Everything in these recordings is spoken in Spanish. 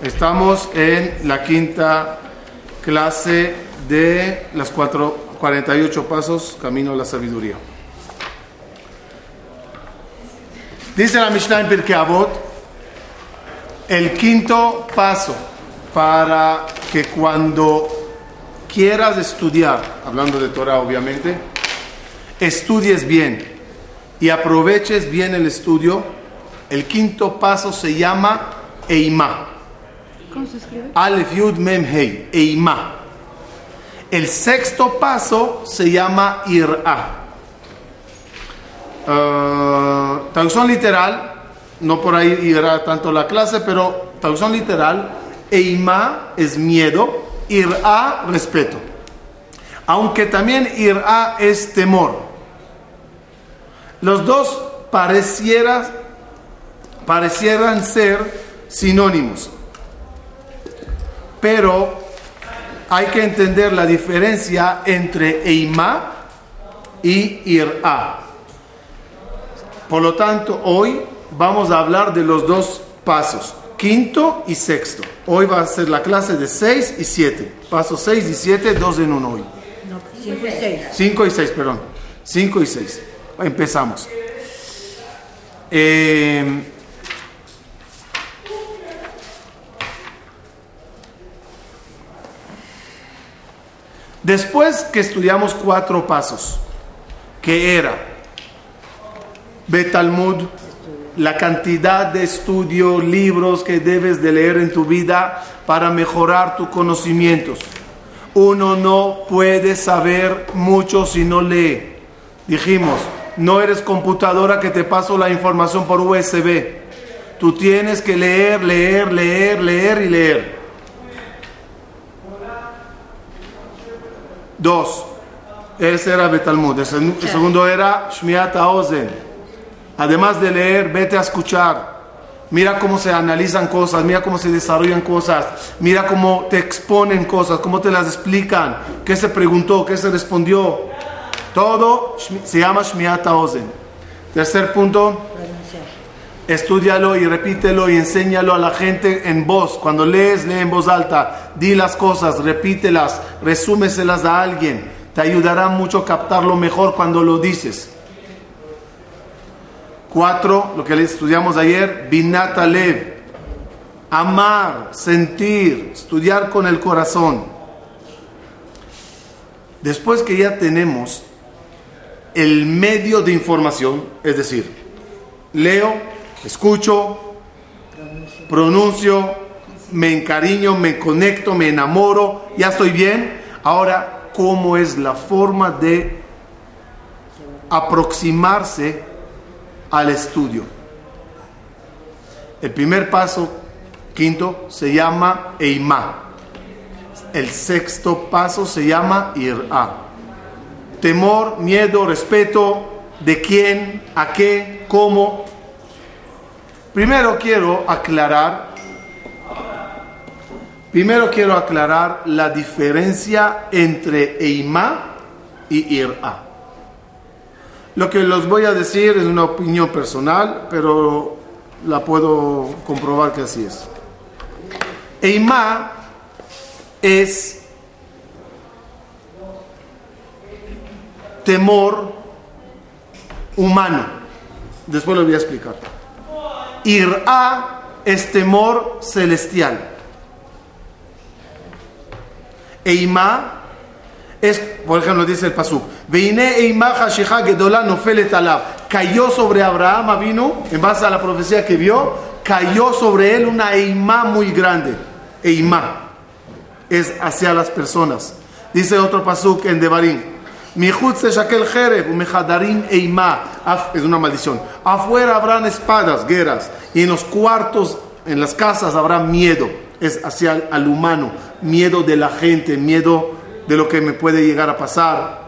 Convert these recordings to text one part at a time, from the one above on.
Estamos en la quinta clase de las cuatro, 48 pasos camino a la sabiduría. Dice la Mishnah en Pirkei el quinto paso para que cuando quieras estudiar, hablando de Torah obviamente, estudies bien y aproveches bien el estudio, el quinto paso se llama Eimá. ¿Cómo se escribe? Alef Yud Mem Hei, Eimá. El sexto paso se llama Ir'a. Uh, traducción literal, no por ahí irá tanto la clase, pero traducción literal, Eimá es miedo, Ir'a respeto. Aunque también Ir'a es temor. Los dos parecieran, parecieran ser sinónimos. Pero hay que entender la diferencia entre Eimá y Ir'a. Por lo tanto, hoy vamos a hablar de los dos pasos, quinto y sexto. Hoy va a ser la clase de 6 y 7. Paso 6 y 7, dos en uno hoy. No, cinco y seis. 5 y 6, perdón. 5 y 6. Empezamos. Eh, después que estudiamos cuatro pasos, que era Betalmud, la cantidad de estudio, libros que debes de leer en tu vida para mejorar tus conocimientos. Uno no puede saber mucho si no lee. Dijimos, no eres computadora que te paso la información por USB. Tú tienes que leer, leer, leer, leer y leer. Dos, ese era Betalmud. El, seg- el segundo era Shmiat Ozen. Además de leer, vete a escuchar. Mira cómo se analizan cosas, mira cómo se desarrollan cosas, mira cómo te exponen cosas, cómo te las explican, qué se preguntó, qué se respondió. Todo se llama Shmiat Ozen. Tercer punto. Estúdialo y repítelo y enséñalo a la gente en voz. Cuando lees, lee en voz alta. Di las cosas, repítelas, resúmeselas a alguien. Te ayudará mucho a captarlo mejor cuando lo dices. Cuatro, lo que estudiamos ayer, Binat Alev. Amar, sentir, estudiar con el corazón. Después que ya tenemos el medio de información, es decir, leo, escucho, pronuncio, me encariño, me conecto, me enamoro, ya estoy bien. Ahora, ¿cómo es la forma de aproximarse al estudio? El primer paso, quinto, se llama Eimá. El sexto paso se llama Ir'a. Temor, miedo, respeto, de quién, a qué, cómo, Primero quiero aclarar, primero quiero aclarar la diferencia entre Eimá y Ir'a. Lo que los voy a decir es una opinión personal, pero la puedo comprobar que así es. Eimá es temor humano. Después lo voy a explicar. Irá es temor celestial. Eimá es, por ejemplo, dice el pasuk, Veine Eimá Hashicha Nofelet Alab. Cayó sobre Abraham, vino, en base a la profecía que vio, cayó sobre él una Eimá muy grande. Eimá es hacia las personas. Dice otro pasuk en Devarim. Af- Es una maldición. Afuera habrán espadas, guerras. Y en los cuartos, en las casas habrá miedo. Es hacia el- al humano. Miedo de la gente, miedo de lo que me puede llegar a pasar.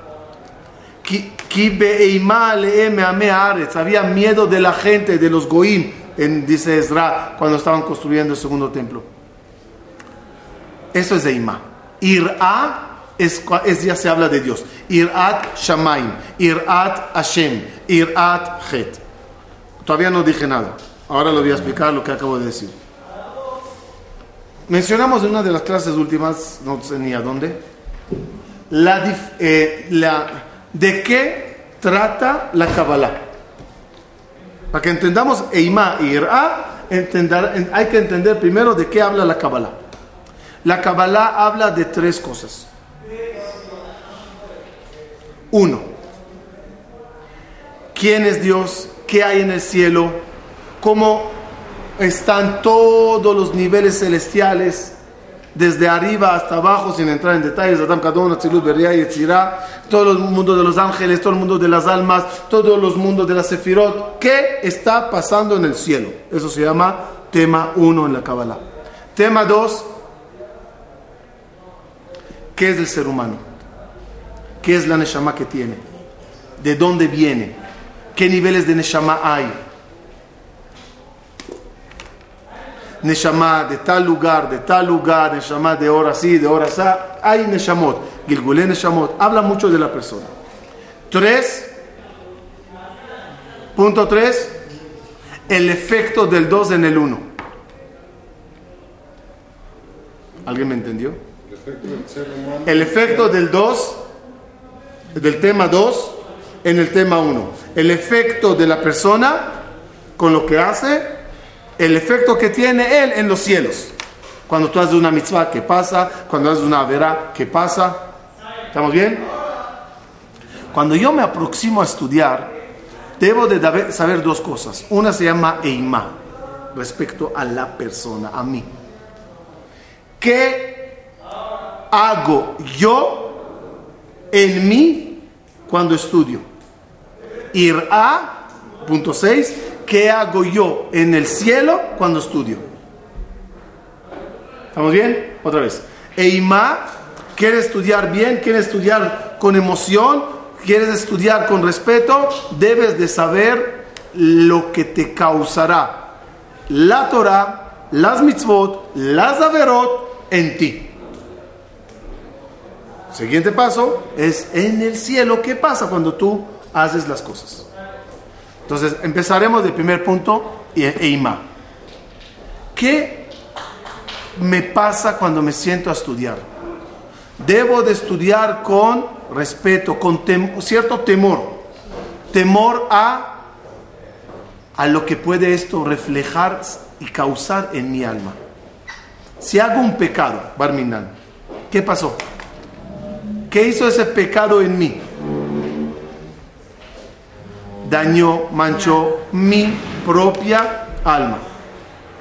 Haaretz. Había miedo de la gente, de los goim, en, dice Ezra, cuando estaban construyendo el segundo templo. Eso es Eimá. Ir'a es, es ya se habla de Dios. Ir'at Shamaim, Ir'at Hashem, Ir'at Het. Todavía no dije nada. Ahora lo voy a explicar lo que acabo de decir. mencionamos en una de las clases últimas, no sé ni a dónde, la, eh, la- de qué trata la Kabbalah. Para que entendamos Eima y Irá, hay que entender primero de qué habla la Kabbalah. La Kabbalah habla de tres cosas. Uno, quién es Dios, qué hay en el cielo, cómo están todos los niveles celestiales, desde arriba hasta abajo, sin entrar en detalles, Adam Kadon, Atzilut, Beria y todo el mundo de los ángeles, todo el mundo de las almas, todos los mundos de la Sefirot, ¿qué está pasando en el cielo? Eso se llama tema 1 en la Kabbalah. Tema 2, ¿qué es el ser humano? ¿Qué es la Neshama que tiene? ¿De dónde viene? ¿Qué niveles de Neshama hay? Neshama de tal lugar, de tal lugar, Neshama de hora sí, de hora sa. Hay Neshamot, Gilgulé Neshamot. Habla mucho de la persona. Tres. Punto tres. El efecto del dos en el uno. ¿Alguien me entendió? El efecto del ser humano. El efecto del 2, del tema 2, en el tema 1. El efecto de la persona con lo que hace, el efecto que tiene él en los cielos. Cuando tú haces una mitzvah, ¿qué pasa? Cuando haces una vera, ¿qué pasa? ¿Estamos bien? Cuando yo me aproximo a estudiar, debo de saber dos cosas. Una se llama Eima, respecto a la persona, a mí. ¿Qué hago yo en mí cuando estudio? Ir a, punto 6, ¿qué hago yo en el cielo cuando estudio? ¿Estamos bien? Otra vez. Eima, ¿quieres estudiar bien? ¿Quieres estudiar con emoción? ¿Quieres estudiar con respeto? Debes de saber lo que te causará la Torah, las mitzvot, las averot en ti. Siguiente paso es en el cielo. ¿Qué pasa cuando tú haces las cosas? Entonces empezaremos del primer punto, Eima. ¿Qué me pasa cuando me siento a estudiar? Debo de estudiar con respeto, con tem- cierto temor. Temor a, a lo que puede esto reflejar y causar en mi alma. Si hago un pecado, Barminan, ¿qué pasó? ¿Qué hizo ese pecado en mí? Dañó, manchó mi propia alma.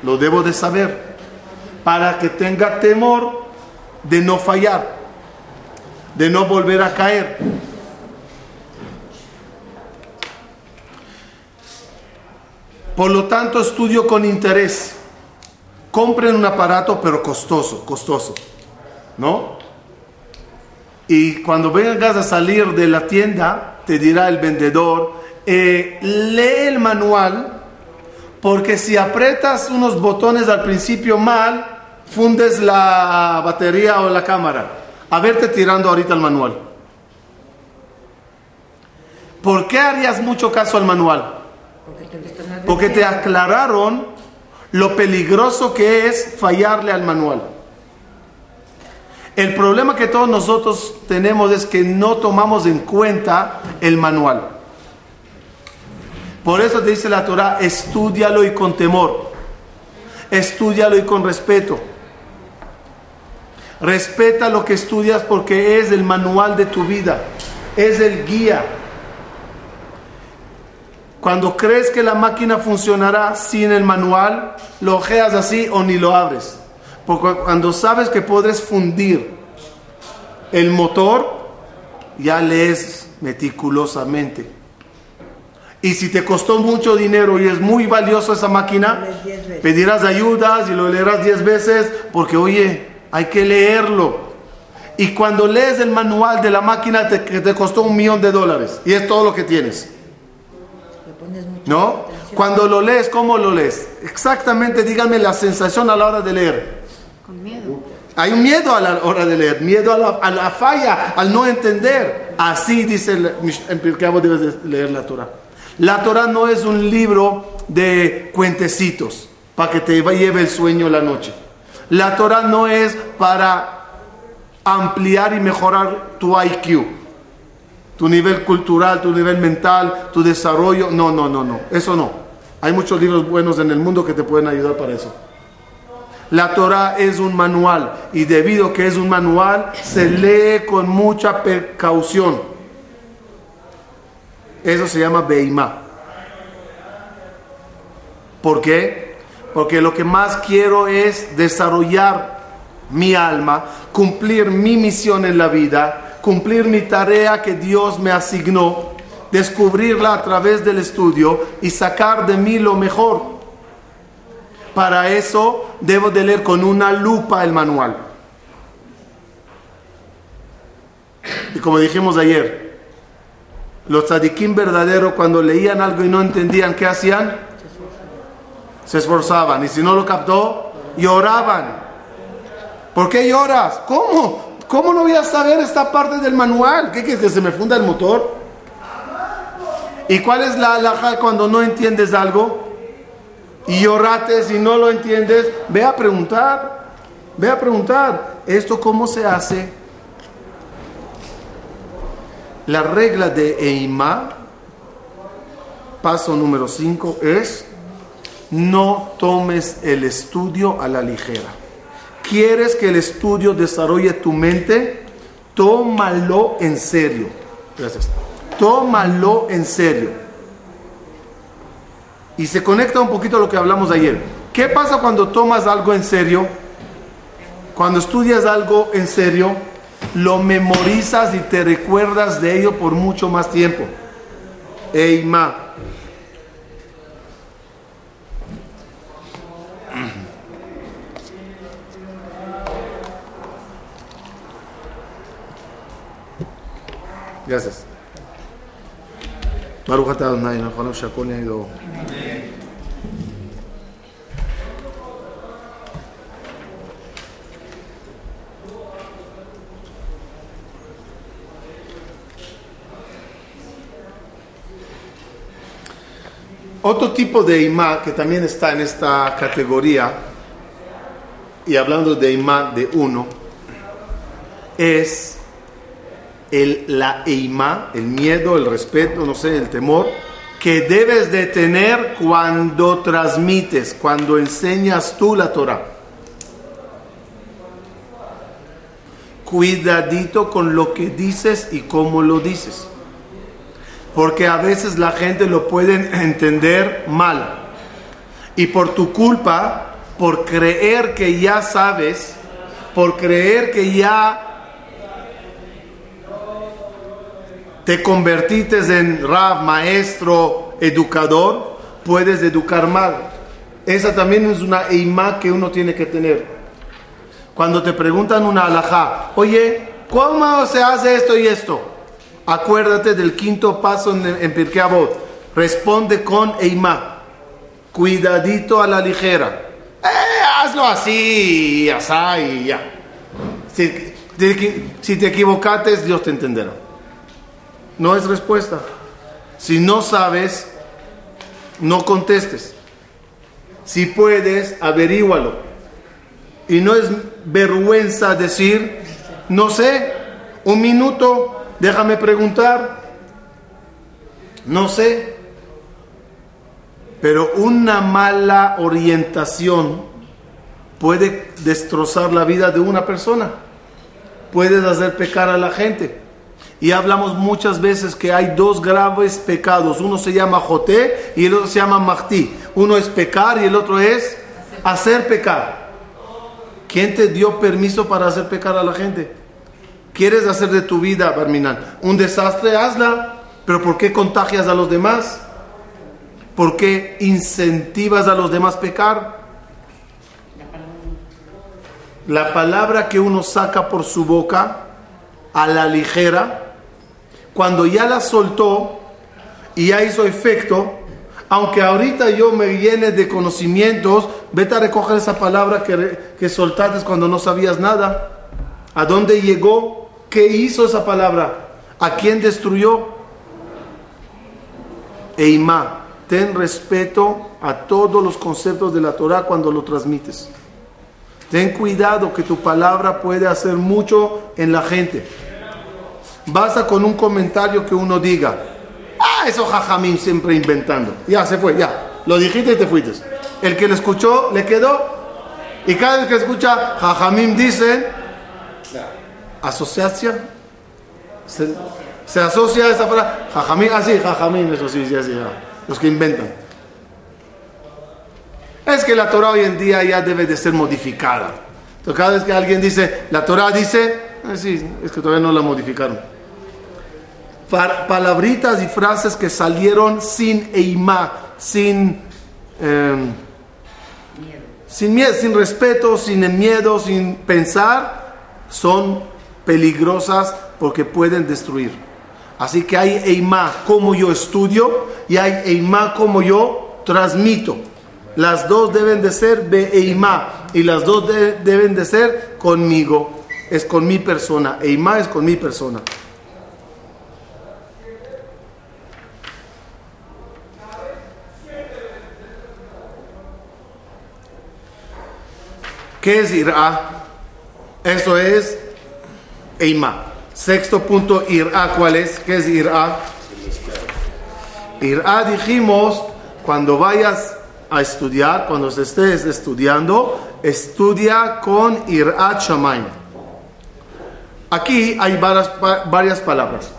Lo debo de saber para que tenga temor de no fallar, de no volver a caer. Por lo tanto, estudio con interés. Compren un aparato, pero costoso, costoso. ¿No? Y cuando vengas a salir de la tienda, te dirá el vendedor, eh, lee el manual, porque si aprietas unos botones al principio mal, fundes la batería o la cámara. A verte tirando ahorita el manual. ¿Por qué harías mucho caso al manual? Porque te aclararon lo peligroso que es fallarle al manual. El problema que todos nosotros tenemos es que no tomamos en cuenta el manual. Por eso te dice la Torah, estudialo y con temor. Estudialo y con respeto. Respeta lo que estudias porque es el manual de tu vida. Es el guía. Cuando crees que la máquina funcionará sin el manual, lo ojeas así o ni lo abres. Porque cuando sabes que puedes fundir el motor, ya lees meticulosamente. Y si te costó mucho dinero y es muy valioso esa máquina, pedirás ayudas y lo leerás 10 veces porque, oye, hay que leerlo. Y cuando lees el manual de la máquina te, que te costó un millón de dólares y es todo lo que tienes. ¿No? Cuando lo lees, ¿cómo lo lees? Exactamente, díganme la sensación a la hora de leer. Hay un miedo a la hora de leer, miedo a la, a la falla, al no entender. Así dice el, en Pirkei Avot debes de leer la Torah. La Torah no es un libro de cuentecitos para que te lleve el sueño la noche. La Torah no es para ampliar y mejorar tu IQ, tu nivel cultural, tu nivel mental, tu desarrollo. No, no, no, no. Eso no. Hay muchos libros buenos en el mundo que te pueden ayudar para eso. La Torah es un manual y debido a que es un manual, se lee con mucha precaución. Eso se llama Beimá. ¿Por qué? Porque lo que más quiero es desarrollar mi alma, cumplir mi misión en la vida, cumplir mi tarea que Dios me asignó, descubrirla a través del estudio y sacar de mí lo mejor. Para eso debo de leer con una lupa el manual. Y como dijimos ayer, los tzadikim verdaderos cuando leían algo y no entendían qué hacían, se esforzaban. Y si no lo captó, lloraban. ¿Por qué lloras? ¿Cómo? ¿Cómo no voy a saber esta parte del manual? ¿Qué quieres que se me funda el motor? ¿Y cuál es la alhaja cuando no entiendes algo? Y llorates y no lo entiendes, ve a preguntar. Ve a preguntar, ¿esto cómo se hace? La regla de Eima, paso número 5, es no tomes el estudio a la ligera. ¿Quieres que el estudio desarrolle tu mente? Tómalo en serio. Gracias. Tómalo en serio. Y se conecta un poquito a lo que hablamos ayer. ¿Qué pasa cuando tomas algo en serio? Cuando estudias algo en serio, lo memorizas y te recuerdas de ello por mucho más tiempo. Eima. Gracias. Otro tipo de imá que también está en esta categoría, y hablando de imá de uno, es el, la eima, el miedo, el respeto, no sé, el temor, que debes de tener cuando transmites, cuando enseñas tú la Torah. Cuidadito con lo que dices y cómo lo dices. Porque a veces la gente lo puede entender mal. Y por tu culpa, por creer que ya sabes, por creer que ya te convertiste en rab, maestro, educador, puedes educar mal. Esa también es una eima que uno tiene que tener. Cuando te preguntan una alajá, oye, ¿cómo se hace esto y esto? Acuérdate del quinto paso en, en Pirkei Avot. Responde con eima. Cuidadito a la ligera. Eh, hazlo así, así ya. Si, si te equivocaste, Dios te entenderá. No es respuesta. Si no sabes, no contestes. Si puedes, averígualo. Y no es vergüenza decir, no sé, un minuto, déjame preguntar. No sé. Pero una mala orientación puede destrozar la vida de una persona. Puedes hacer pecar a la gente. Y hablamos muchas veces que hay dos graves pecados. Uno se llama Joté y el otro se llama Mahti. Uno es pecar y el otro es hacer pecar. ¿Quién te dio permiso para hacer pecar a la gente? ¿Quieres hacer de tu vida, Barminan, un desastre? Hazla. Pero ¿por qué contagias a los demás? ¿Por qué incentivas a los demás pecar? La palabra que uno saca por su boca a la ligera cuando ya la soltó y ya hizo efecto, aunque ahorita yo me llene de conocimientos, vete a recoger esa palabra que, que soltaste cuando no sabías nada. ¿A dónde llegó? ¿Qué hizo esa palabra? ¿A quién destruyó? Eima, ten respeto a todos los conceptos de la Torah cuando lo transmites. Ten cuidado que tu palabra puede hacer mucho en la gente. Basta con un comentario que uno diga. Ah, eso jajamín siempre inventando. Ya se fue, ya. Lo dijiste y te fuiste. El que lo escuchó le quedó. Y cada vez que escucha jajamín dicen, asociación. Se, asocia a esa frase. Jajamín, así, jajamín, eso sí, sí, así. Los que inventan. Es que la Torah hoy en día ya debe de ser modificada. Cada vez que alguien dice, la Torah dice, eh, sí, es que todavía no la modificaron. Pa- Palabritas y frases que salieron sin eimá, sin, eh, sin miedo, sin respeto, sin miedo, sin pensar, son peligrosas porque pueden destruir. Así que hay eimá como yo estudio y hay eimá como yo transmito. Las dos deben de ser Be'eimá y las dos de- deben de ser conmigo. Es con mi persona. Eimá es con mi persona. ¿Qué es Irá? Eso es Eimá. Sexto punto, Irá. ¿Cuál es? ¿Qué es Irá? Irá dijimos, cuando vayas a estudiar, cuando estés estudiando, estudia con Irat Shamaim. Aquí hay varias, varias palabras.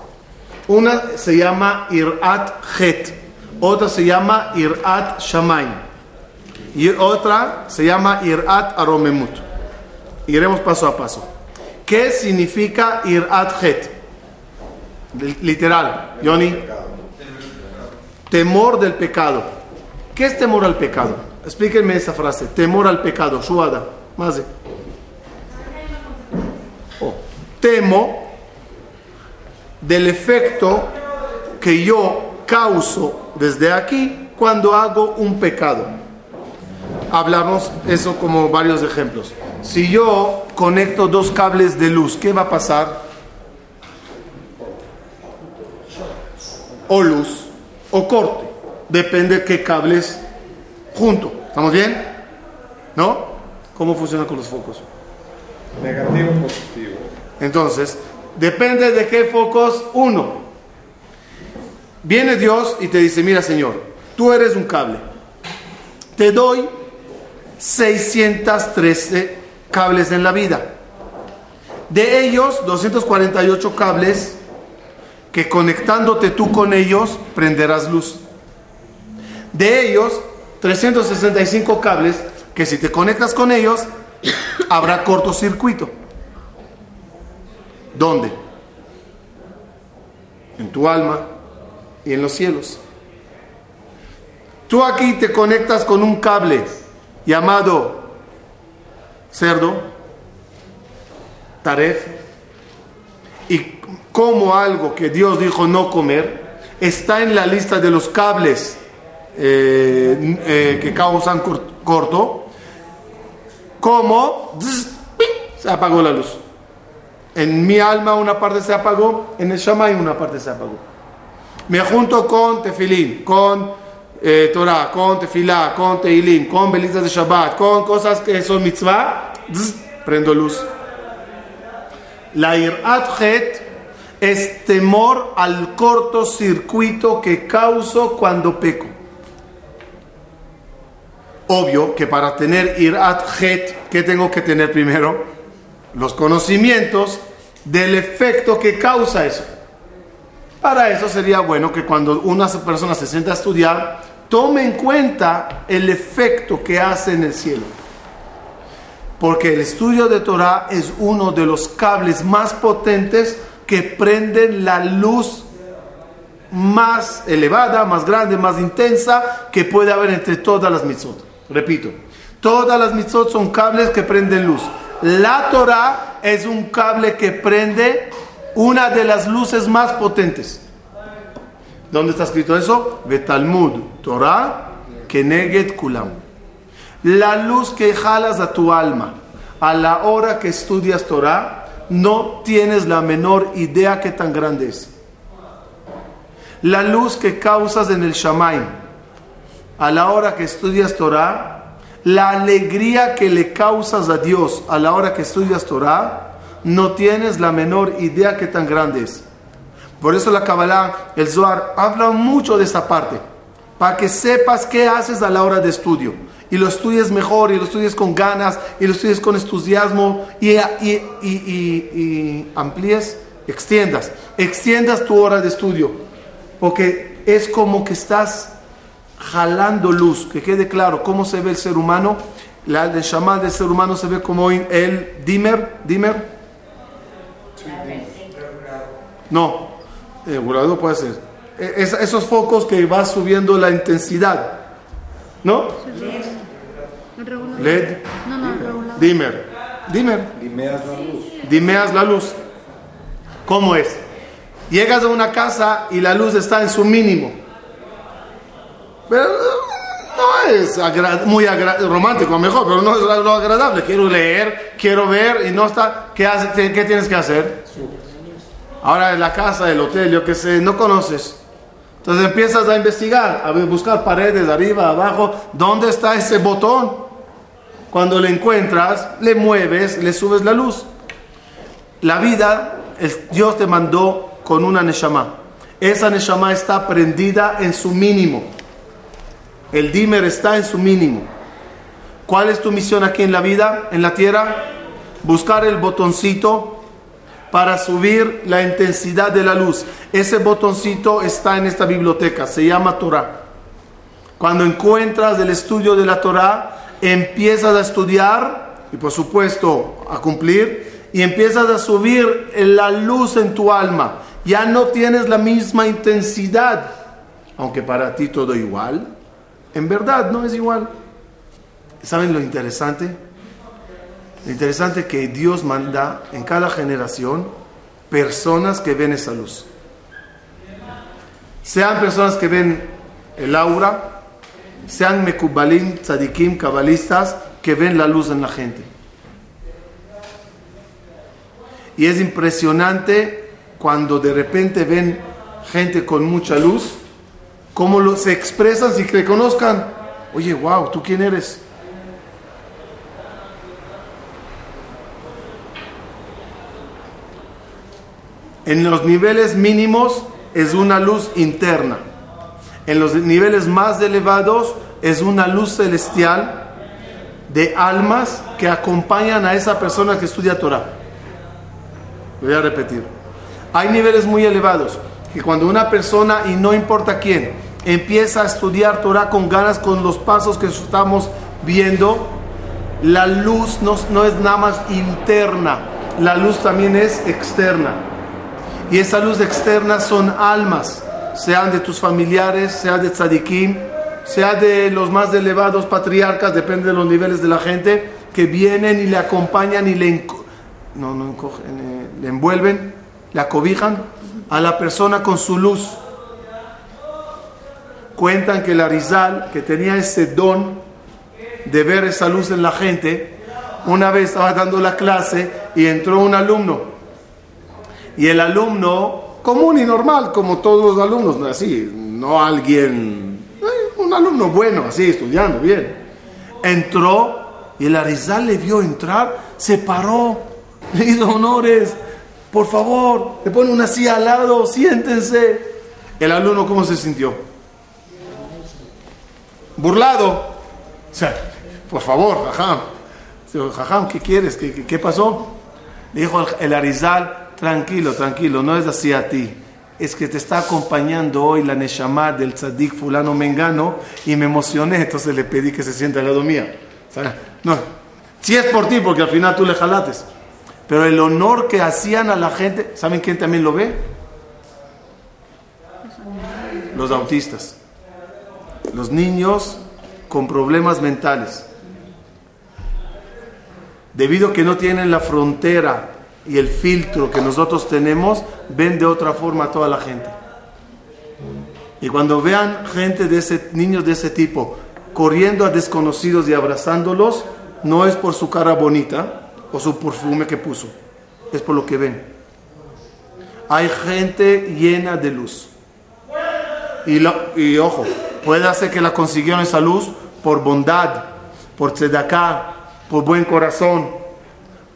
Una se llama Irat Het, otra se llama Irat Shamaim y otra se llama Irat Aromemut. Iremos paso a paso. ¿Qué significa Irat Het? Literal, Yoni. Temor del pecado. ¿Qué es temor al pecado? Explíquenme esa frase. Temor al pecado. Shuada. Más. Oh. Temo del efecto que yo causo desde aquí cuando hago un pecado. Hablamos eso como varios ejemplos. Si yo conecto dos cables de luz, ¿qué va a pasar? O luz o corte. Depende qué cables junto. ¿Estamos bien? ¿No? ¿Cómo funciona con los focos? Negativo, positivo. Entonces, depende de qué focos uno. Viene Dios y te dice, mira Señor, tú eres un cable. Te doy 613 cables en la vida. De ellos, 248 cables que conectándote tú con ellos prenderás luz. De ellos, 365 cables que si te conectas con ellos habrá cortocircuito. ¿Dónde? En tu alma y en los cielos. Tú aquí te conectas con un cable llamado cerdo, taref, y como algo que Dios dijo no comer, está en la lista de los cables eh, eh, que causan cor- corto, como se apagó la luz. En mi alma una parte se apagó, en el Shammai una parte se apagó. Me junto con Tefilín, con eh, Torah, con Tefilá, con Teilim, con velitas de Shabbat, con cosas que son mitzvah, zzz, prendo luz. La Irat Het es temor al cortocircuito que causo cuando peco. Obvio que para tener Irat Het, ¿qué tengo que tener primero? Los conocimientos del efecto que causa eso. Para eso sería bueno que cuando una persona se sienta a estudiar, tome en cuenta el efecto que hace en el cielo. Porque el estudio de Torah es uno de los cables más potentes que prenden la luz más elevada, más grande, más intensa que puede haber entre todas las mitzvot. Repito, todas las mitzvot son cables que prenden luz. La Torah es un cable que prende una de las luces más potentes. ¿Dónde está escrito eso? Betalmud, Torah, Keneget Kulam. La luz que jalas a tu alma a la hora que estudias Torah, no tienes la menor idea que tan grande es. La luz que causas en el Shamaim a la hora que estudias Torah la alegría que le causas a Dios a la hora que estudias Torah, no tienes la menor idea que tan grande es. Por eso la Kabbalah, el Zohar, habla mucho de esta parte, para que sepas qué haces a la hora de estudio. Y lo estudies mejor, y lo estudies con ganas, y lo estudies con entusiasmo, y, y, y, y amplíes, extiendas, extiendas tu hora de estudio. Porque es como que estás jalando luz, que quede claro cómo se ve el ser humano. La de shaman del ser humano se ve como el dimmer, dimmer. No, eh, burlado puede ser. E- es- esos focos que va subiendo la intensidad, ¿no? LED, No, no, regular. dimmer, dimmer. Dimeas la luz. dimeas la luz. ¿Cómo es? Llegas a una casa y la luz está en su mínimo. Pero no es agra- muy agra- romántico, mejor, pero no es lo agradable. Quiero leer, quiero ver y no está. ¿Qué, hace- qué- qué tienes que hacer? Ahora en la casa, el hotel, yo qué sé, no conoces. Entonces empiezas a investigar, a buscar paredes, arriba, abajo. ¿Dónde está ese botón? Cuando le encuentras, le mueves, le subes la luz. La vida, Dios te mandó con una neshama. Esa neshama está prendida en su mínimo. El dimmer está en su mínimo. ¿Cuál es tu misión aquí en la vida, en la tierra? Buscar el botoncito para subir la intensidad de la luz. Ese botoncito está en esta biblioteca, se llama Torah. Cuando encuentras el estudio de la Torah, empiezas a estudiar y por supuesto a cumplir y empiezas a subir la luz en tu alma. Ya no tienes la misma intensidad, aunque para ti todo igual. En verdad no es igual. ¿Saben lo interesante? Lo interesante es que Dios manda en cada generación personas que ven esa luz. Sean personas que ven el aura, sean mekubalim, tzadikim, cabalistas, que ven la luz en la gente. Y es impresionante cuando de repente ven gente con mucha luz, cómo lo- se expresan sin que conozcan. Oye, wow, ¿tú quién eres? En los niveles mínimos es una luz interna. En los niveles más elevados es una luz celestial de almas que acompañan a esa persona que estudia Torah. Voy a repetir. Hay niveles muy elevados que cuando una persona, y no importa quién, empieza a estudiar Torah con ganas, con los pasos que estamos viendo, la luz no, no es nada más interna, la luz también es externa. Y esa luz externa son almas, sean de tus familiares, sea de tzadikim, sea de los más elevados patriarcas, depende de los niveles de la gente, que vienen y le acompañan y le, no, no eh, le envuelven, le acobijan a la persona con su luz. Cuentan que la Rizal, que tenía ese don de ver esa luz en la gente, una vez estaba dando la clase y entró un alumno. Y el alumno, común y normal, como todos los alumnos, no así, no alguien, un alumno bueno, así, estudiando bien. Entró y el Arizal le vio entrar, se paró, le hizo honores, por favor, le pone una silla al lado, siéntense. El alumno, ¿cómo se sintió? Burlado. O sea, por favor, jajam. Jajam, ¿qué quieres? ¿Qué, qué, qué pasó? Le dijo el Arizal, tranquilo, tranquilo, no es así a ti. Es que te está acompañando hoy la Neshama del tzadik fulano mengano y me emocioné, entonces le pedí que se sienta al lado mía. O sea, no, si es por ti, porque al final tú le jalates. Pero el honor que hacían a la gente, ¿saben quién también lo ve? Los autistas. Los niños con problemas mentales. Debido a que no tienen la frontera y el filtro que nosotros tenemos, ven de otra forma a toda la gente. Y cuando vean gente de ese, niños de ese tipo, corriendo a desconocidos y abrazándolos, no es por su cara bonita o su perfume que puso, es por lo que ven. Hay gente llena de luz. Y, lo- y ojo, puede ser que la consiguieron esa luz por bondad, por tzedakah, por buen corazón,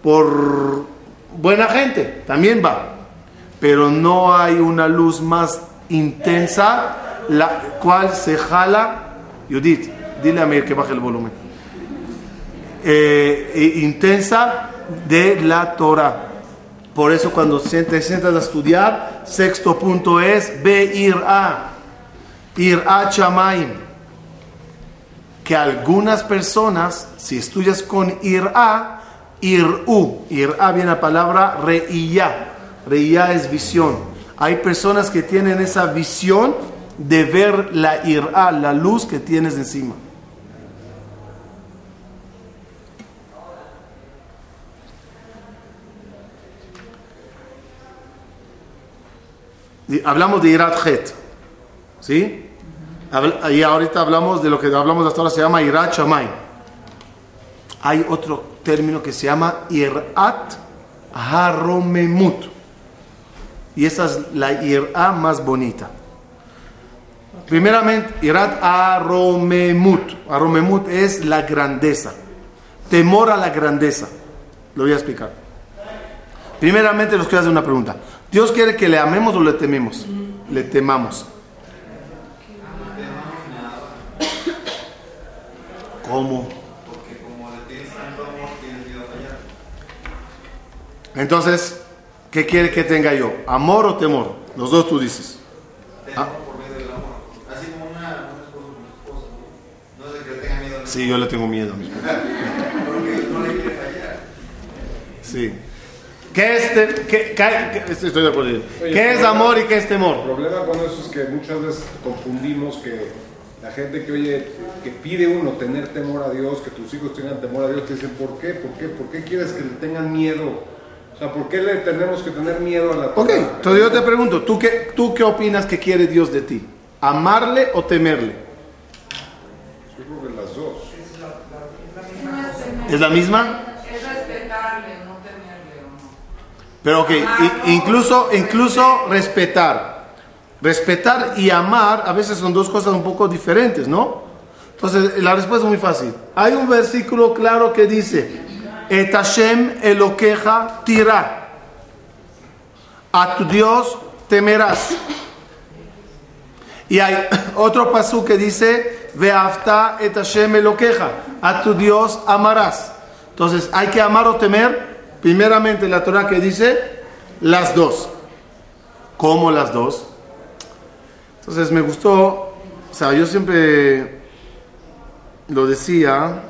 por buena gente, también va. Pero no hay una luz más intensa, la cual se jala. Judith, dile a mí que baje el volumen. Eh, intensa de la Torah. Por eso cuando te sientas a estudiar, sexto punto es Beir A. Ir a Chamaim. Que algunas personas, si estudias con Ir A, Ir U. Ir A viene la palabra Reiyá. Reiyá es visión. Hay personas que tienen esa visión de ver la Ir A, la luz que tienes encima. Hablamos de Irat Het. ¿Sí? Y ahorita hablamos de lo que hablamos hasta ahora, se llama Irat Shamay. Hay otro término que se llama Irat Haromemut. Y esa es la Irá más bonita. Primeramente, Irat Aromemut. Aromemut es la grandeza. Temor a la grandeza. Lo voy a explicar. Primeramente, los quiero hacer una pregunta. ¿Dios quiere que le amemos o le tememos? Le temamos. ¿Cómo? Entonces, ¿qué quiere que tenga yo? ¿Amor o temor? Los dos tú dices. Ah, Así como una, un esposo con su esposa, ¿no? No es de que le tenga miedo a sí, yo le tengo miedo a mi esposa. porque no le quiere fallar. Sí. ¿Qué es, te- qué- qué- qué- estoy de acuerdo. ¿Qué es amor y qué es El temor? problema con eso es que muchas veces confundimos que la gente que oye, que pide uno tener temor a Dios, que tus hijos tengan temor a Dios, te dicen, ¿por qué? ¿Por qué? ¿Por qué quieres que le tengan miedo? O sea, ¿por qué le tenemos que tener miedo a la Ok, Torah? entonces yo te pregunto, ¿tú qué, ¿tú qué opinas que quiere Dios de ti? ¿Amarle o temerle? Yo creo que las dos. ¿Es la misma? Es respetarle, no temerle o no. Pero ok, incluso, incluso respetar. Respetar y amar a veces son dos cosas un poco diferentes, ¿no? Entonces, la respuesta es muy fácil. Hay un versículo claro que dice, Et Hashem Elokeja tira. A tu Dios temerás. Y hay otro pasú que dice, Veafta et Hashem Elokeja. A tu Dios amarás. Entonces, hay que amar o temer. Primeramente, la Torah que dice, las dos. ¿Cómo las dos? Entonces, me gustó. O sea, yo siempre lo decía,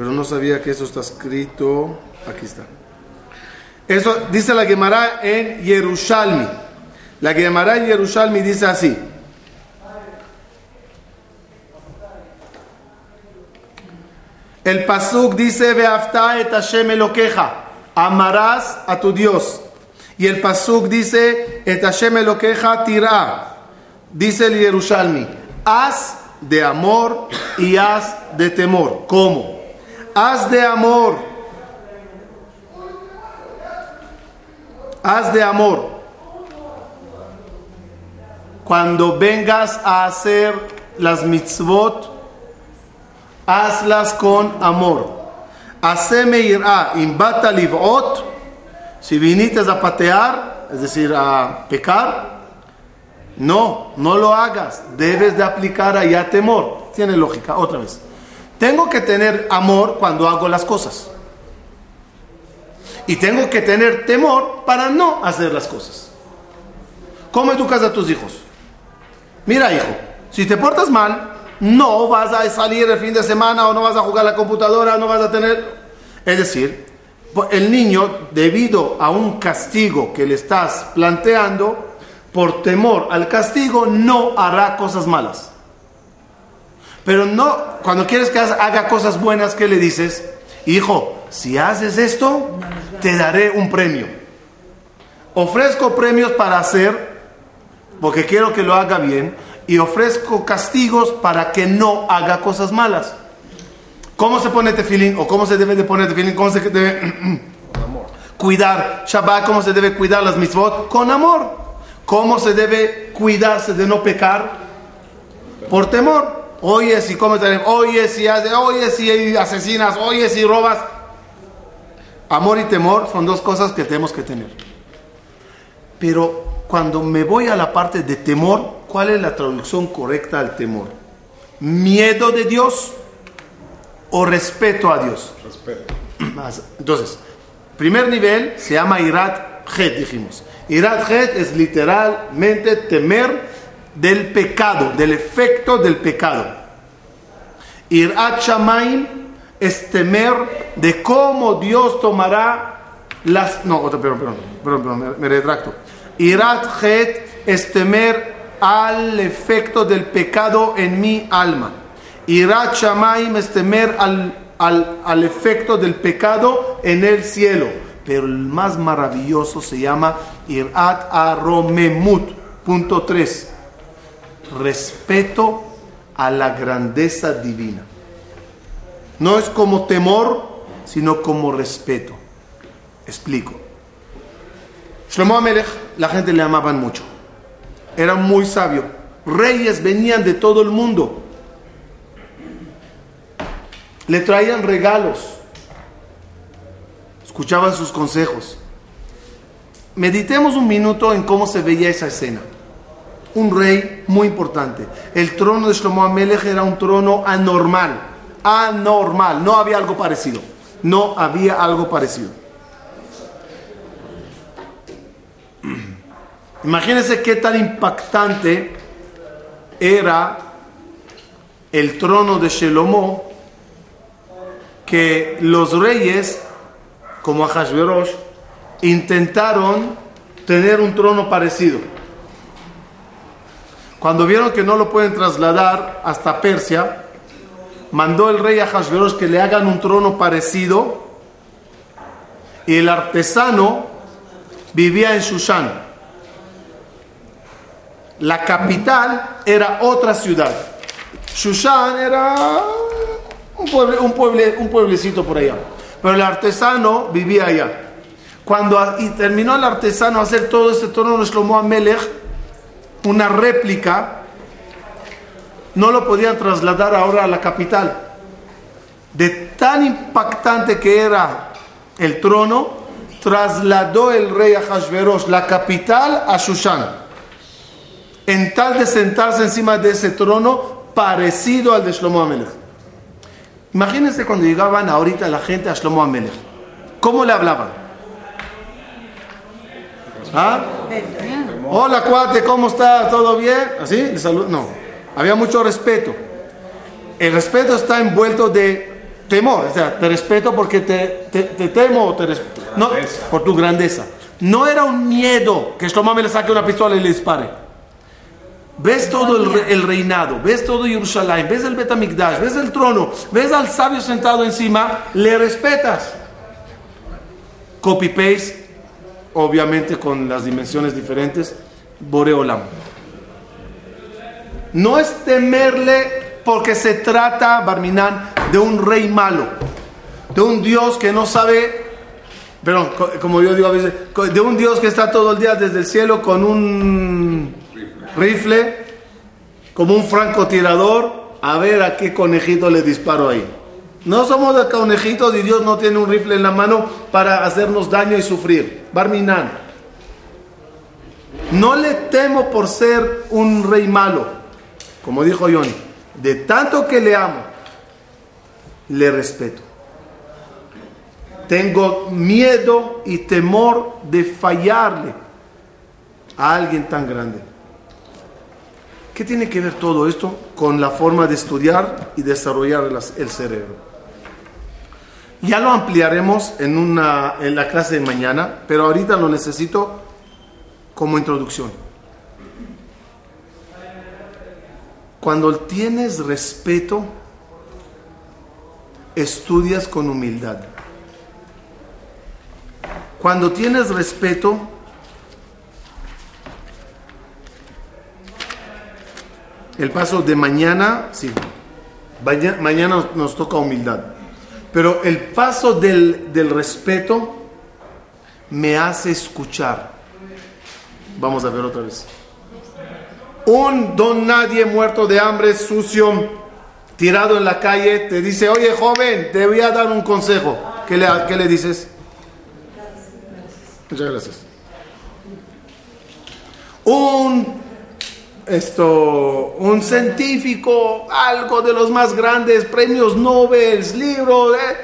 pero no sabía que eso está escrito. Aquí está. Eso dice la Gemara en Yerushalmi. La Gemara en Yerushalmi dice así. El pasuk dice Veafta et Hashem Elokeja. Amarás a tu Dios. Y el pasuk dice Et Hashem Elokeja tira. Dice el Yerushalmi. Haz de amor y haz de temor. ¿Cómo? Haz de amor. Haz de amor. Cuando vengas a hacer las mitzvot, hazlas con amor. Haceme irá imbata livot. Si viniste a patear, es decir, a pecar, no, no lo hagas. Debes de aplicar allá temor. Tiene lógica. Otra vez. Tengo que tener amor cuando hago las cosas. Y tengo que tener temor para no hacer las cosas. ¿Cómo educas a tus hijos? Mira, hijo, si te portas mal, no vas a salir el fin de semana o no vas a jugar a la computadora, no vas a tener... Es decir, el niño, debido a un castigo que le estás planteando, por temor al castigo, no hará cosas malas. Pero no, cuando quieres que haga cosas buenas, ¿qué le dices? Hijo, si haces esto, te daré un premio. Ofrezco premios para hacer, porque quiero que lo haga bien, y ofrezco castigos para que no haga cosas malas. ¿Cómo se pone tefilín? ¿O cómo se debe de poner tefilín? ¿Cómo se debe cuidar Shabbat? ¿Cómo se debe cuidar las mitzvot? Con amor. ¿Cómo se debe cuidarse de no pecar? Por temor. Oye si comes, oye si haces, oye si asesinas, oye si robas. Amor y temor son dos cosas que tenemos que tener. Pero cuando me voy a la parte de temor, ¿cuál es la traducción correcta al temor? ¿Miedo de Dios o respeto a Dios? Respeto. Entonces, primer nivel se llama Irat Het, dijimos. Irat Het es literalmente temer del pecado, del efecto del pecado. Irat Shamaim es temer de cómo Dios tomará las... No, otra, perdón, perdón, perdón, perdón, me retracto. Irat Het es temer al efecto del pecado en mi alma. Irat Shamaim es temer al, al, al efecto del pecado en el cielo. Pero el más maravilloso se llama Irat Aromemut. Punto 3. Respeto a la grandeza divina. No es como temor, sino como respeto. Explico. Shlomo Amelech, la gente le amaban mucho. Era muy sabio. Reyes venían de todo el mundo. Le traían regalos. Escuchaban sus consejos. Meditemos un minuto en cómo se veía esa escena. Un rey muy importante. El trono de Shlomo Amelech era un trono anormal. Anormal. No había algo parecido. No había algo parecido. Imagínense qué tan impactante era el trono de Shelomo que los reyes, como Ahashverosh, intentaron tener un trono parecido. Cuando vieron que no lo pueden trasladar hasta Persia, mandó el rey Ahashverosh que le hagan un trono parecido y el artesano vivía en Shushan. La capital era otra ciudad. Shushan era un, un, pueble, un pueblecito por allá. Pero el artesano vivía allá. Cuando y terminó el artesano hacer todo este trono de Shlomo Amelech, una réplica, no lo podían trasladar ahora a la capital. De tan impactante que era el trono, trasladó el rey Ahashverosh la capital a Shushan en tal de sentarse encima de ese trono parecido al de Shlomo Amelech. Imagínense cuando llegaban ahorita la gente a Shlomo Amelech. ¿Cómo le hablaban? ¿Ah? Hola cuate, ¿cómo está? ¿Todo bien? ¿Así? ¿Le salud? No. Había mucho respeto. El respeto está envuelto de temor. O sea, te respeto porque te, te, te temo o te respeto. No, por tu grandeza. No era un miedo que Shlomo Amelech saque una pistola y le dispare. Ves todo el, el, reinado, ves todo Jerusalén, ves el Betamigdash, ves el trono, ves al sabio sentado encima, le respetas. Copy-paste, obviamente con las dimensiones diferentes, Boreolam. No es temerle porque se trata, Barminan, de un rey malo, de un Dios que no sabe, perdón, como yo digo a veces, de un Dios que está todo el día desde el cielo con un rifle, como un francotirador, a ver a qué conejito le disparo ahí. No somos de conejitos y Dios no tiene un rifle en la mano para hacernos daño y sufrir. Barminan. No le temo por ser un rey malo, como dijo Johnny. De tanto que le amo, le respeto. Tengo miedo y temor de fallarle a alguien tan grande. ¿Qué tiene que ver todo esto con la forma de estudiar y desarrollar el cerebro? Ya lo ampliaremos en, una, en la clase de mañana, pero ahorita lo necesito como introducción. Cuando tienes respeto, estudias con humildad. Cuando tienes respeto, El paso de mañana, sí. Mañana nos toca humildad. Pero el paso del, del respeto me hace escuchar. Vamos a ver otra vez. Un don nadie muerto de hambre, sucio, tirado en la calle, te dice, oye joven, te voy a dar un consejo. ¿Qué le, qué le dices? Muchas gracias. Un, esto, un científico, algo de los más grandes, premios Nobel, libros, eh,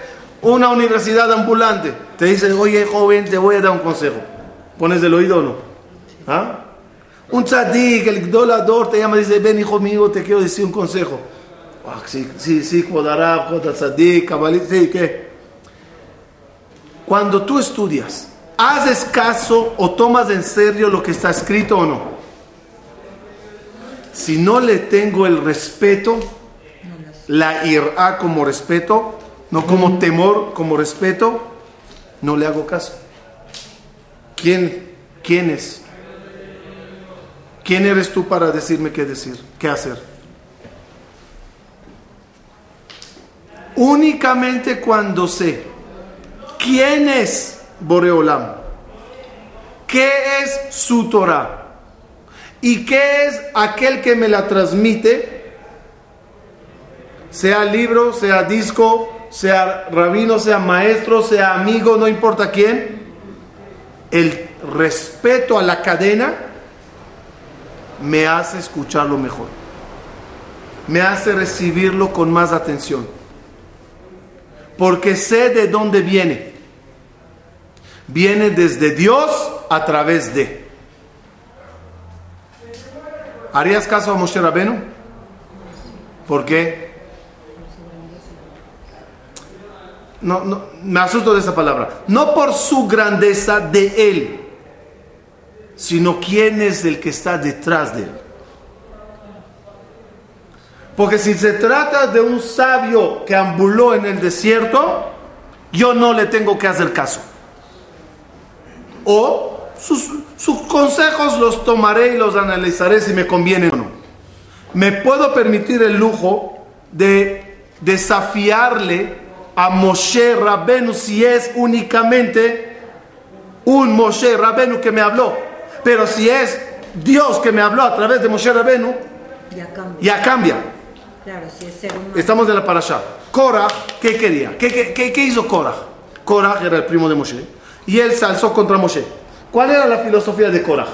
una universidad ambulante. Te dice, oye joven, te voy a dar un consejo. ¿Pones del oído o no? ¿Ah? Un tzadik, el idolador te llama y dice, ven hijo mío, te quiero decir un consejo. Ah, sí, sí, sí, ¿qué? Cuando tú estudias, ¿haces caso o tomas en serio lo que está escrito o no? Si no le tengo el respeto, la irá como respeto, no como temor, como respeto, no le hago caso. ¿Quién, quién es? ¿Quién eres tú para decirme qué decir, qué hacer? Únicamente cuando sé quién es Boreolam, qué es su Torah y qué es aquel que me la transmite, sea libro, sea disco, sea rabino, sea maestro, sea amigo, no importa quién, el respeto a la cadena me hace escucharlo mejor, me hace recibirlo con más atención, porque sé de dónde viene. Viene desde Dios a través de. ¿Harías caso a Moshe Rabenu? ¿Por qué? No, no, me asusto de esa palabra. No por su grandeza de él, sino quién es el que está detrás de él. Porque si se trata de un sabio que ambuló en el desierto, yo no le tengo que hacer caso. O sus, sus consejos los tomaré y los analizaré si me conviene o no. Me puedo permitir el lujo de desafiarle a Moshe Rabenu si es únicamente un Moshe Rabenu que me habló. Pero si es Dios que me habló a través de Moshe Rabenu, Ya cambia. ya cambia. Claro, si es ser humano. Estamos de la parasha. Korah, ¿qué quería? ¿Qué, qué, qué- qué hizo Korah? Korah era el primo de Moshe. Y él se alzó contra Moshe. ¿Cuál era la filosofía de Korah?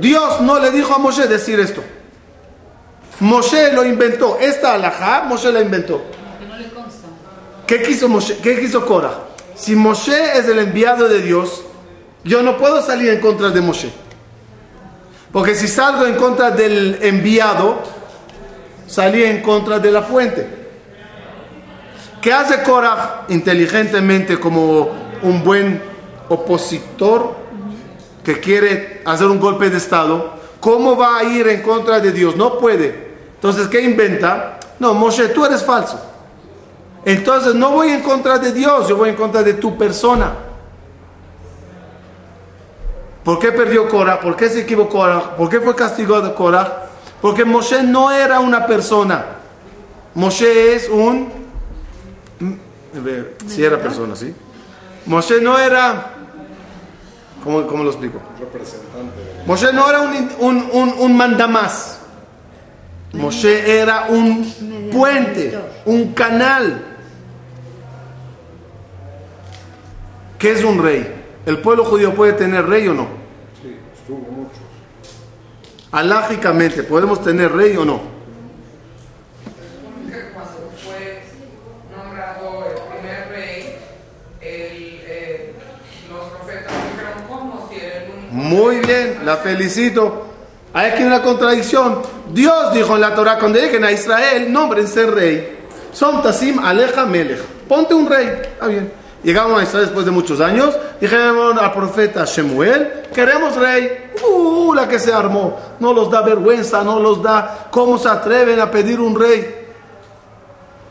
Dios no le dijo a Moshe decir esto. Moshe lo inventó. Esta alajá, Moshe la inventó. ¿Qué quiso Moshe? ¿Qué quiso Korah? Si Moshe es el enviado de Dios, yo no puedo salir en contra de Moshe. Porque si salgo en contra del enviado, salí en contra de la fuente. ¿Qué hace Korah inteligentemente como un buen opositor que quiere hacer un golpe de Estado? ¿Cómo va a ir en contra de Dios? No puede. Entonces, ¿qué inventa? No, Moshe, tú eres falso. Entonces, no voy en contra de Dios, yo voy en contra de tu persona. ¿Por qué perdió Korah? ¿Por qué se equivocó Korah? ¿Por qué fue castigado Korah? Porque Moshe no era una persona. Moshe es un... Si era persona, ¿sí? Moshe no era... ¿Cómo, cómo lo explico? Representante. Moshe no era un, un, un, un mandamás. Moshe era un puente, un canal. ¿Qué es un rey? ¿El pueblo judío puede tener rey o no? Sí, estuvo mucho. Alágicamente, ¿podemos tener rey o no? que cuando fue nombrado el primer rey, el, eh, los profetas dijeron, ¿cómo si era el único? Muy bien, la felicito. Hay aquí una contradicción. Dios dijo en la Torah, cuando lleguen a Israel, nómbrense rey. Son Tasim Aleja Melech. Ponte un rey. Está bien. Llegamos a Israel después de muchos años. Dijeron al profeta Shemuel, queremos rey. Uh, la que se armó. No los da vergüenza, no los da. ¿Cómo se atreven a pedir un rey?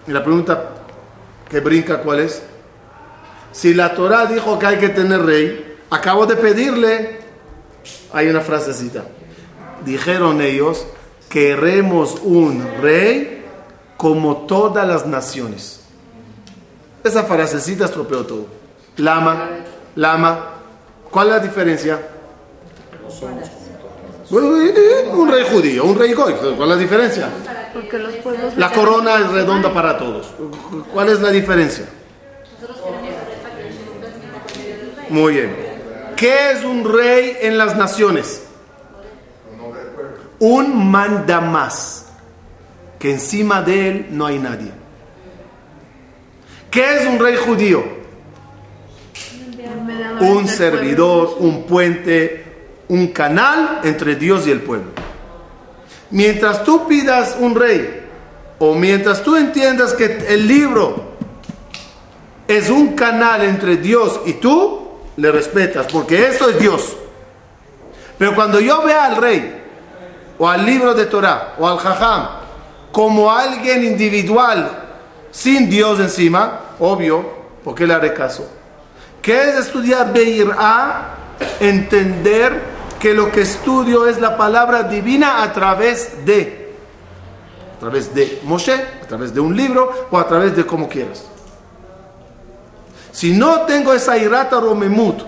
Y la pregunta que brinca, ¿cuál es? Si la Torah dijo que hay que tener rey, acabo de pedirle hay una frasecita. Dijeron ellos, queremos un rey como todas las naciones. Esa frasecita estropeó todo. Lama, lama. ¿Cuál es la diferencia? Un rey judío, un rey goy. ¿Cuál es la diferencia? Porque los pueblos La corona es redonda para todos. ¿Cuál es la diferencia? Muy bien. ¿Qué es un rey en las naciones? Un mandamás. Que encima de él no hay nadie. ¿Qué es un rey judío? Un servidor, un puente, un canal entre Dios y el pueblo. Mientras tú pidas un rey, o mientras tú entiendas que el libro es un canal entre Dios y tú, le respetas, porque esto es Dios. Pero cuando yo vea al rey, o al libro de Torah, o al jajam, como alguien individual, sin Dios encima, obvio, porque le haré caso. ¿Qué es estudiar Beir A? Entender que lo que estudio es la palabra divina a través de, a través de Moshe, a través de un libro o a través de como quieras. Si no tengo esa irata romemut,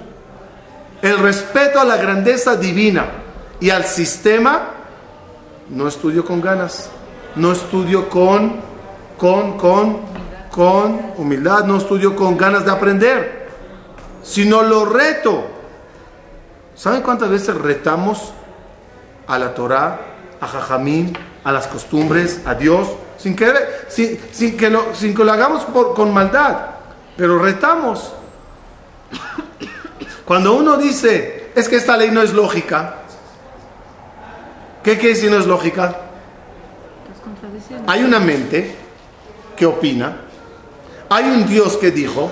el respeto a la grandeza divina y al sistema, no estudio con ganas, no estudio con, con, con, con humildad, no estudio con ganas de aprender, sino lo reto. ¿Saben cuántas veces retamos a la Torah, a Jajamín, a las costumbres, a Dios, sin que, sin, que, lo, sin que lo hagamos por, con maldad? Pero retamos. Cuando uno dice, es que esta ley no es lógica, ¿qué quiere decir no es lógica? Hay una mente que opina, hay un Dios que dijo,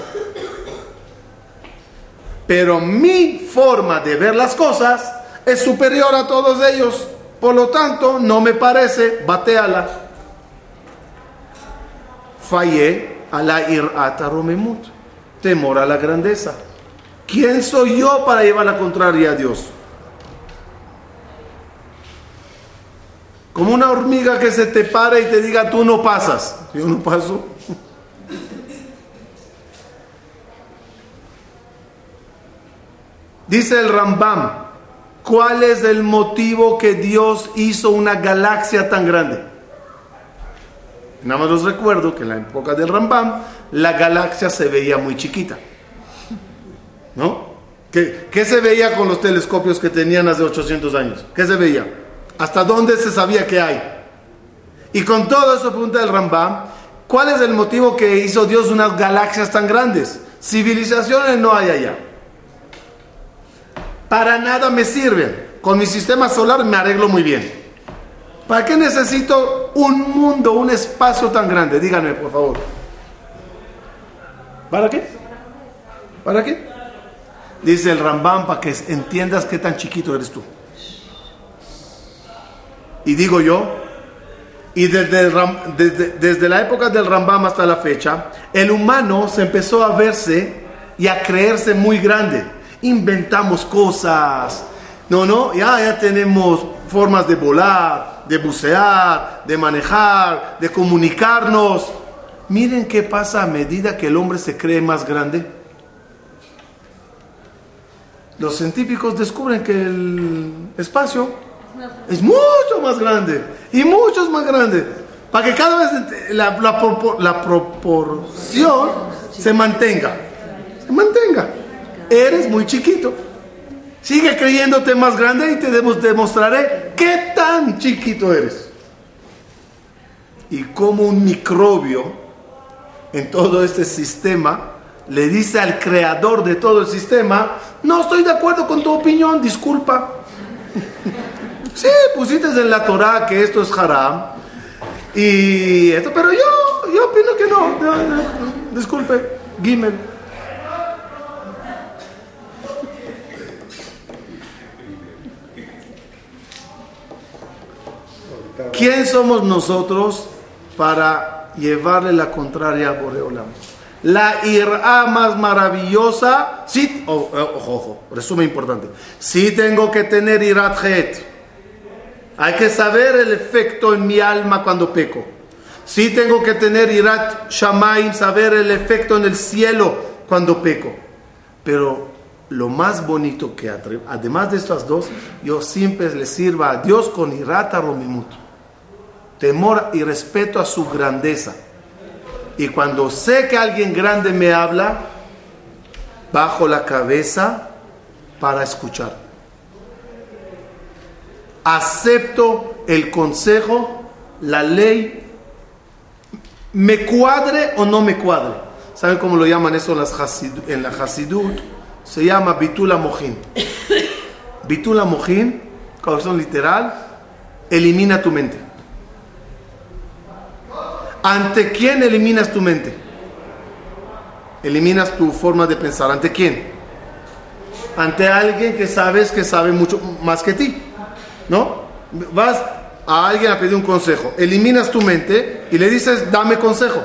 pero mi forma de ver las cosas es superior a todos ellos. Por lo tanto, no me parece, bateala. Fallé a la irata romemut, temor a la grandeza. ¿Quién soy yo para llevar la contraria a Dios? Como una hormiga que se te para y te diga, tú no pasas. Yo no paso. Dice el Rambam, ¿cuál es el motivo que Dios hizo una galaxia tan grande? Nada más los recuerdo que en la época del Rambam la galaxia se veía muy chiquita. ¿No? ¿Qué, qué se veía con los telescopios que tenían hace 800 años? ¿Qué se veía? ¿Hasta dónde se sabía que hay? Y con todo eso pregunta el Rambam, ¿cuál es el motivo que hizo Dios unas galaxias tan grandes? Civilizaciones no hay allá. Para nada me sirven. Con mi sistema solar me arreglo muy bien. ¿Para qué necesito un mundo, un espacio tan grande? Díganme, por favor. ¿Para qué? ¿Para qué? Dice el Rambam para que entiendas qué tan chiquito eres tú. Y digo yo, y desde, el Ram- desde, desde la época del Rambam hasta la fecha, el humano se empezó a verse y a creerse muy grande. Inventamos cosas. No, no, ya, ya tenemos formas de volar, de bucear, de manejar, de comunicarnos. Miren qué pasa a medida que el hombre se cree más grande. Los científicos descubren que el espacio es mucho más grande y mucho más grande para que cada vez la, la propor- la proporción se mantenga se mantenga eres muy chiquito sigue creyéndote más grande y te demos- demostraré qué tan chiquito eres y como un microbio en todo este sistema le dice al creador de todo el sistema no estoy de acuerdo con tu opinión disculpa Sí, pusiste en la Torah que esto es haram. Y esto, pero yo, yo opino que no. no, no, disculpe, Gimel. ¿Quién somos nosotros para llevarle la contraria a Boreolam? La irá más maravillosa, sí, ojo, ojo, resumen importante. Sí tengo que tener irat het. Hay que saber el efecto en mi alma cuando peco. Sí tengo que tener irat shamaim, saber el efecto en el cielo cuando peco. Pero lo más bonito que además de estas dos, yo siempre le sirva a Dios con irata romimut, temor y respeto a su grandeza. Y cuando sé que alguien grande me habla, bajo la cabeza para escuchar. Acepto el consejo, la ley, me cuadre o no me cuadre. ¿Saben cómo lo llaman eso en, las la Hasidut? Se llama Bitula Mojín. Bitula Mojín, traducción literal, elimina tu mente. ¿Ante quién eliminas tu mente? Eliminas tu forma de pensar. ¿Ante quién? Ante alguien que sabes que sabe mucho más que ti. ¿No? Vas a alguien a pedir un consejo. Eliminas tu mente y le dices, dame consejo.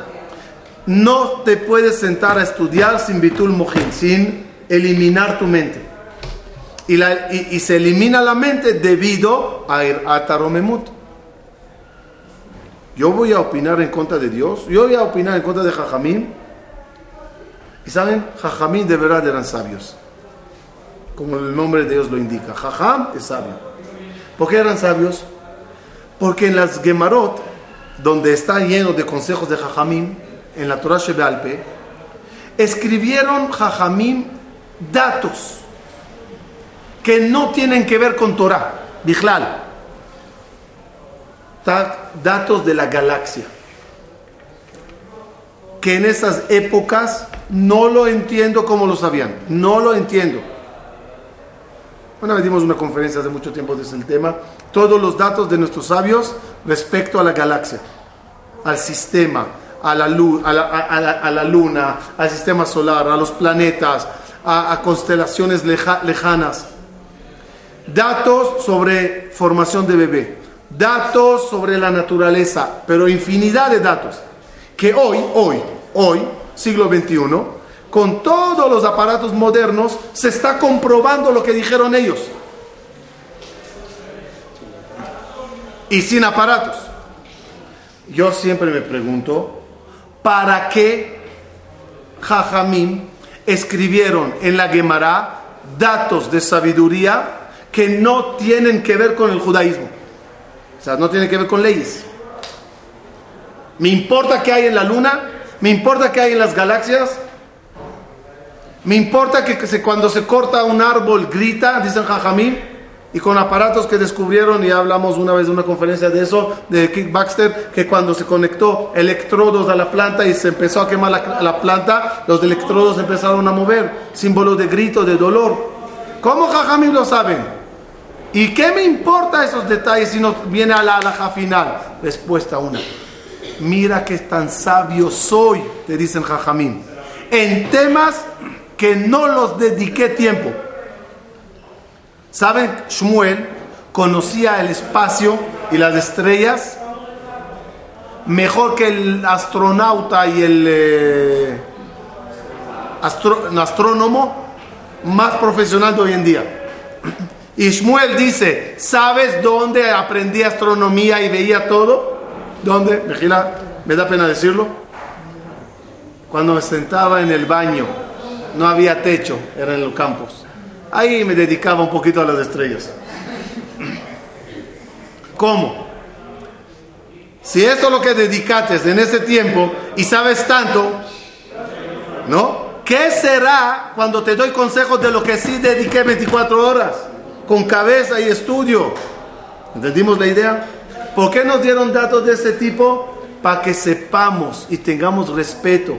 No te puedes sentar a estudiar sin bitul mojín, sin eliminar tu mente. Y, la- y se elimina la mente debido a, ir a taromemut. Yo voy a opinar en contra de Dios. Yo voy a opinar en contra de Jajamín. Y saben, Jajamín de verdad eran sabios. Como el nombre de Dios lo indica. Jajam es sabio. ¿Por qué eran sabios? Porque en las Gemarot, donde está lleno de consejos de Jajamín, en la Torah Shebealpe, escribieron Jajamín datos que no tienen que ver con Torah, Bijlal. Datos de la galaxia. Que en esas épocas no lo entiendo como lo sabían. No lo entiendo. Vez dimos una conferencia hace mucho tiempo de ese tema. Todos los datos de nuestros sabios respecto a la galaxia, al sistema, a la, lu- a la, a- la- luna, al sistema solar, a los planetas, a, constelaciones leja- lejanas. Datos sobre formación de bebé, datos sobre la naturaleza, pero infinidad de datos que hoy, hoy, hoy, siglo XXI, con todos los aparatos modernos, se está comprobando lo que dijeron ellos. Y sin aparatos. Yo siempre me pregunto, ¿para qué Jajamín escribieron en la Gemara datos de sabiduría que no tienen que ver con el judaísmo? O sea, no tienen que ver con leyes. ¿Me importa qué hay en la luna? ¿Me importa qué hay en las galaxias? ¿Me importa que, cuando se corta un árbol grita, dicen Jajamín? Y con aparatos que descubrieron, y hablamos una vez de una conferencia de eso, de Kick Baxter, que cuando se conectó electrodos a la planta y se empezó a quemar la, la planta, los electrodos empezaron a mover, símbolo de grito, de dolor. ¿Cómo Jajamín lo saben? ¿Y qué me importa esos detalles si no viene a la alhaja final? Respuesta una. Mira que tan sabio soy, te dicen Jajamín, en temas que no los dediqué tiempo. ¿Saben? Shmuel conocía el espacio y las estrellas mejor que el astronauta y el eh, astro- no, astrónomo más profesional de hoy en día. Y dice, ¿sabes dónde aprendí astronomía y veía todo? ¿Dónde? Mejila, me da pena decirlo. Cuando me sentaba en el baño, no había techo, era en los campos. Ahí me dedicaba un poquito a las estrellas. ¿Cómo? Si eso es lo que dedicaste en ese tiempo y sabes tanto, ¿no? ¿Qué será cuando te doy consejos de lo que sí dediqué 24 horas? Con cabeza y estudio. ¿Entendimos la idea? ¿Por qué nos dieron datos de ese tipo? Para que sepamos y tengamos respeto.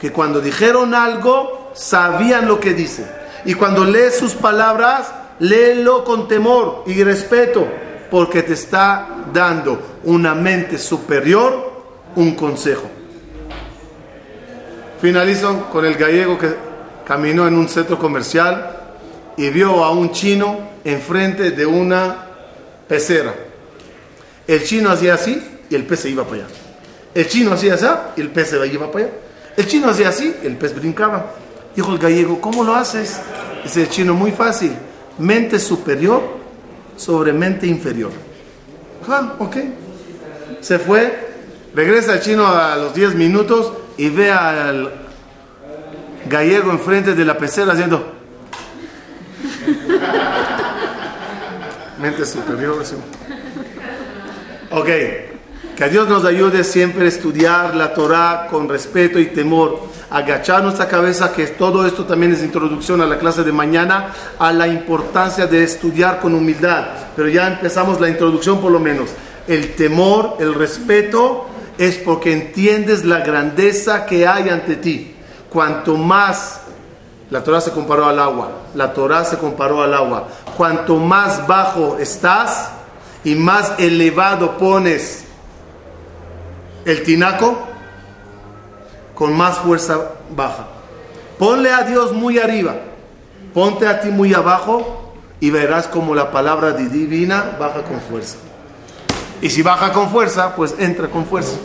Que cuando dijeron algo, sabían lo que dicen. Y cuando lees sus palabras, léelo con temor y respeto, porque te está dando una mente superior un consejo. Finalizo con el gallego que caminó en un centro comercial y vio a un chino enfrente de una pecera. El chino hacía así y el pez se iba para allá. El chino hacía así y el pez se iba para allá. El chino hacía así y el pez brincaba. Dijo el gallego, ¿cómo lo haces? Dice el chino, muy fácil. Mente superior sobre mente inferior. Ah, ok. Se fue, regresa el chino a los 10 minutos y ve al, gallego enfrente de la pecera haciendo. Mente superior. sí. Ok, que Dios nos ayude siempre a estudiar la Torah con respeto y temor, agachar nuestra cabeza, que todo esto también es introducción a la clase de mañana, a la importancia de estudiar con humildad. Pero ya empezamos la introducción por lo menos. El temor, el respeto, es porque entiendes la grandeza que hay ante ti. Cuanto más la Torah se comparó al agua. La Torah se comparó al agua. Cuanto más bajo estás y más elevado pones el tinaco, con más fuerza baja. Ponle a Dios muy arriba. Ponte a ti muy abajo y verás como la palabra di- divina baja con fuerza. Y si baja con fuerza, pues entra con fuerza.